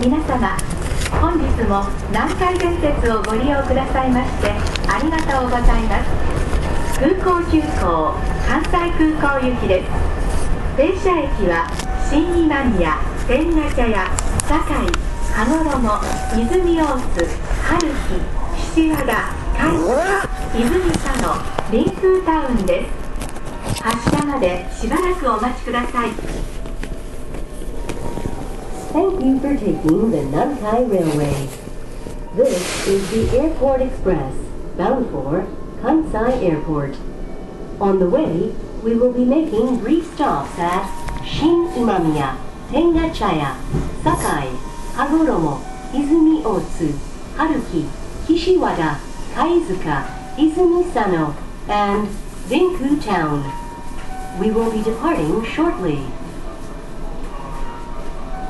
皆様本日も南海電鉄をご利用くださいましてありがとうございます空港急行関西空港行きです停車駅は新今宮天下茶屋堺羽衣泉大津春日岸和田海泉佐野臨風タウンです発車までしばらくお待ちください Thank you for taking the Nankai Railway. This is the Airport Express, bound for Kansai Airport. On the way, we will be making brief stops at Shin Imamiya, Tengachaya, Sakai, Hagoromo, Izumi Otsu, Haruki, Kishiwada, Kaizuka, Izumi Sano, and Dinku Town. We will be departing shortly.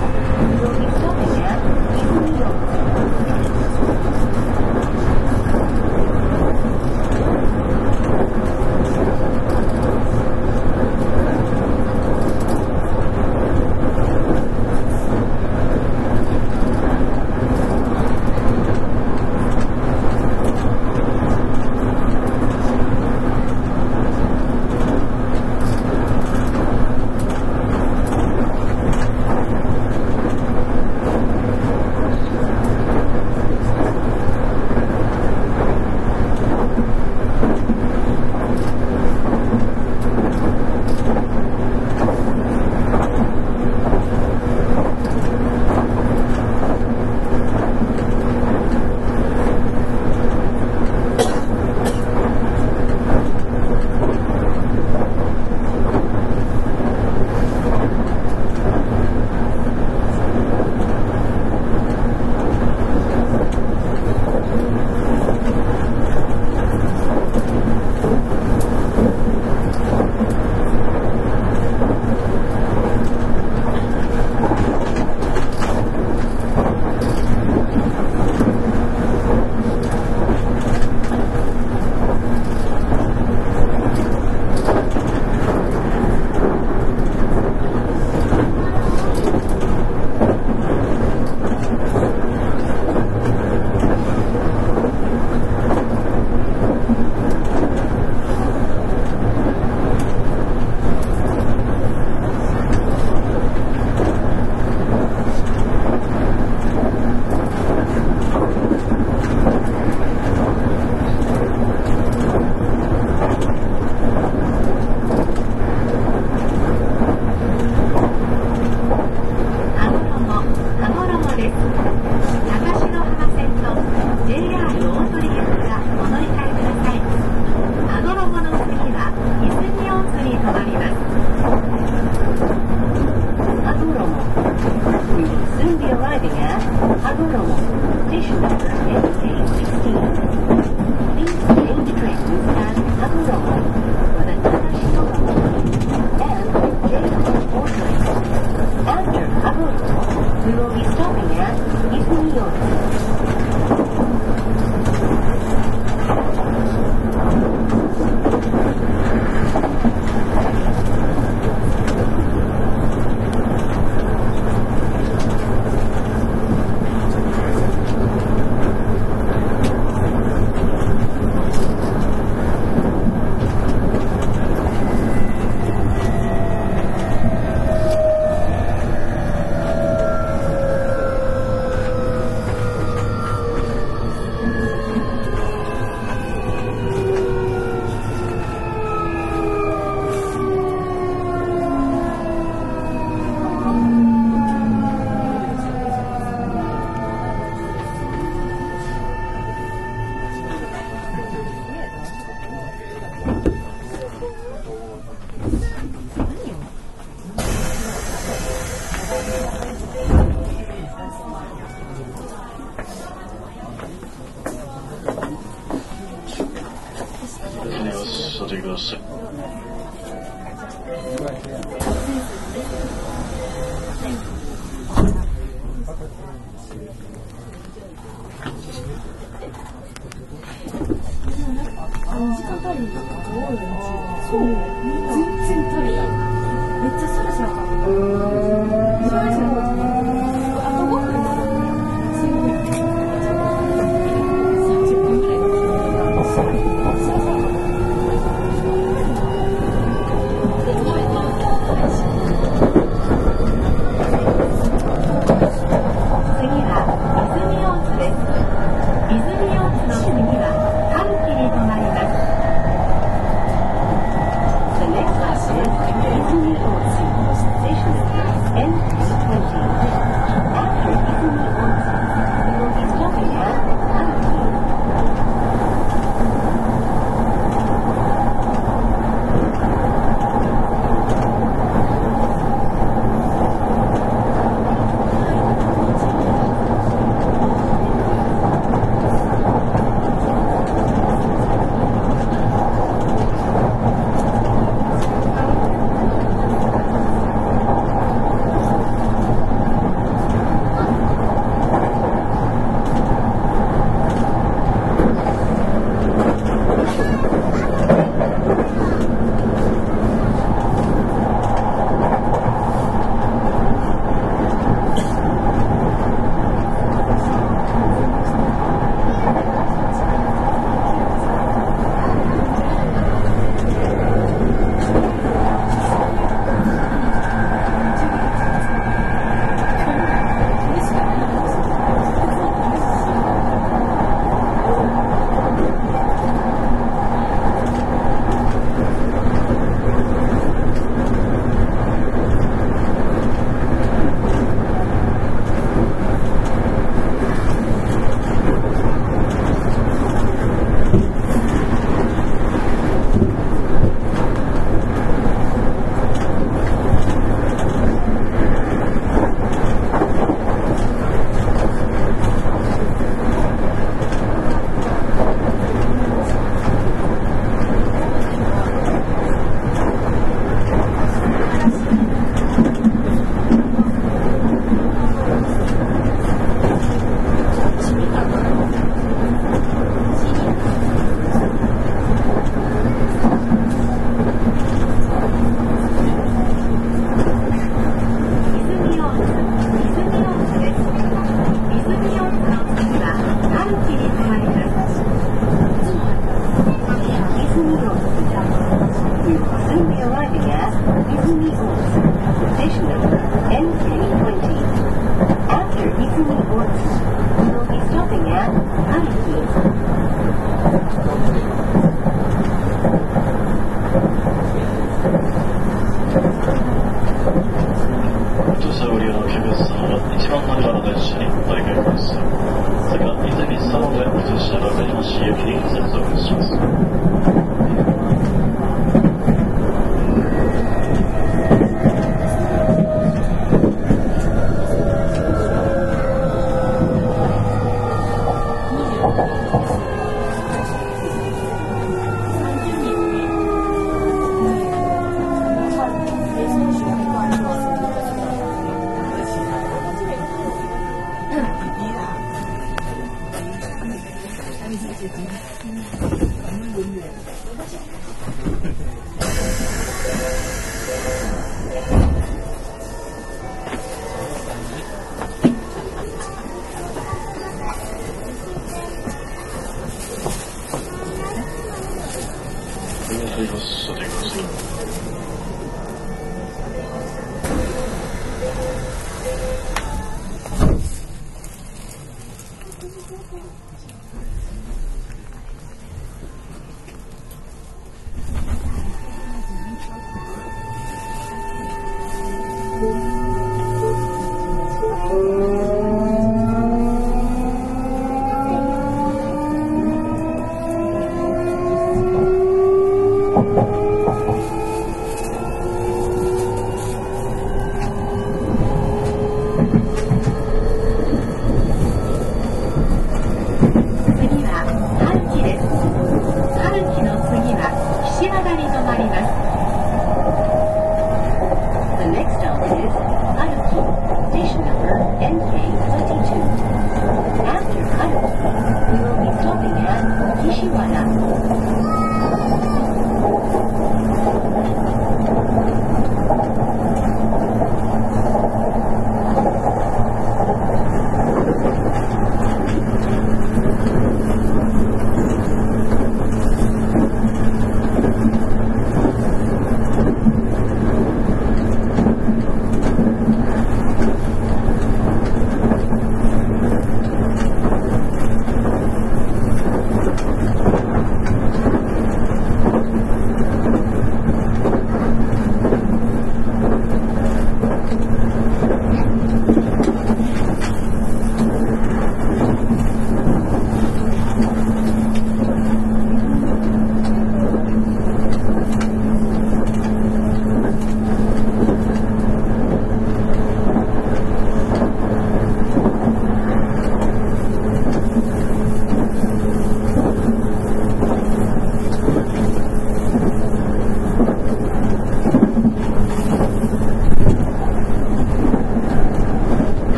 どうぞ。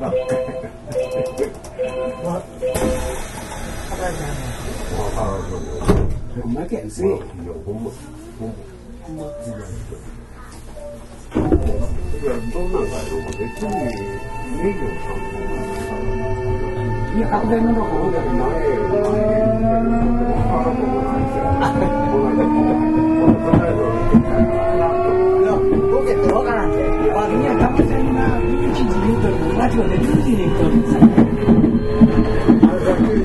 のもねおまけんすぎいや、確定の方だけどボで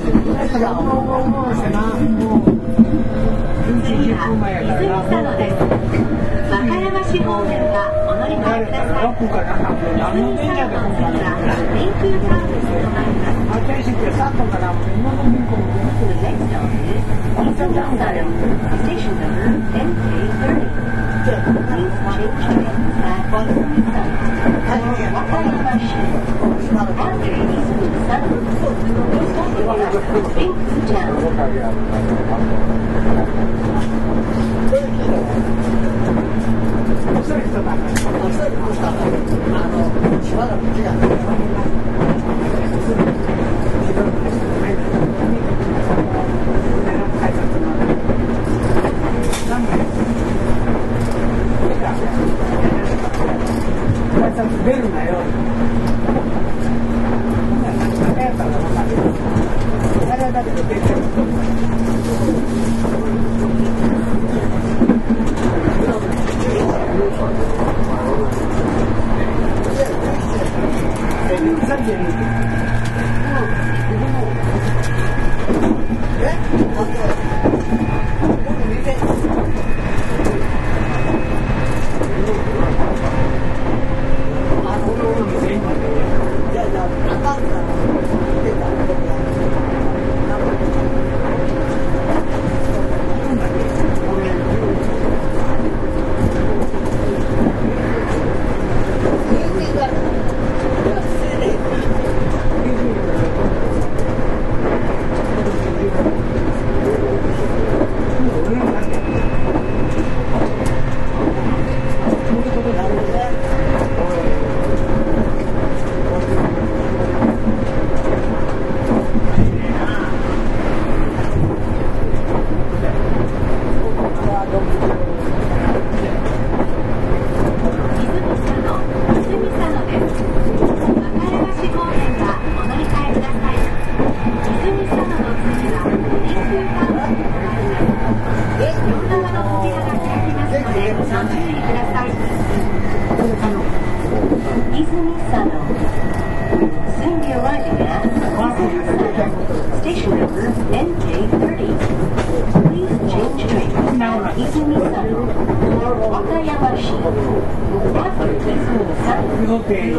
すよ。だから、もう、もう、せな、もう、11時10分前やからな。泉佐野です和歌山市方面はお乗り換えください6分から3分、何の電車で今回は電空サービスとなります発見して3分から今の銀行も The next stop is しばらく手が。没有。你那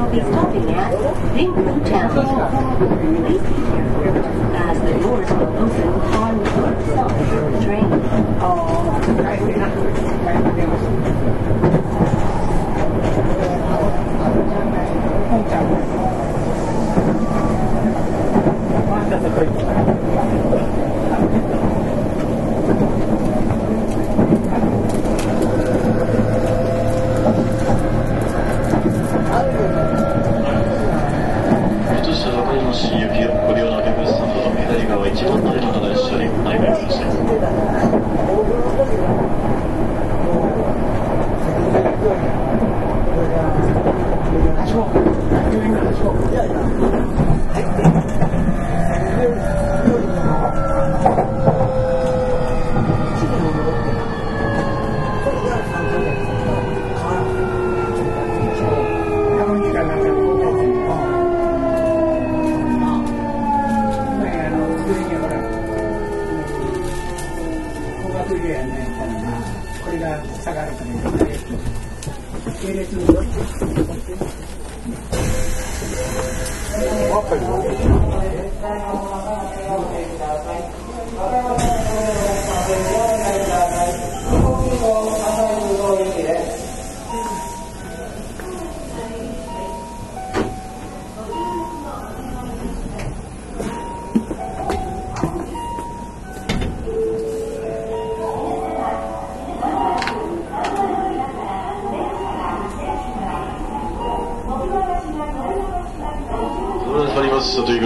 will be stopping at Ningwu Town. Please be careful, as the doors will open on the train. Oh.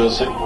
Studio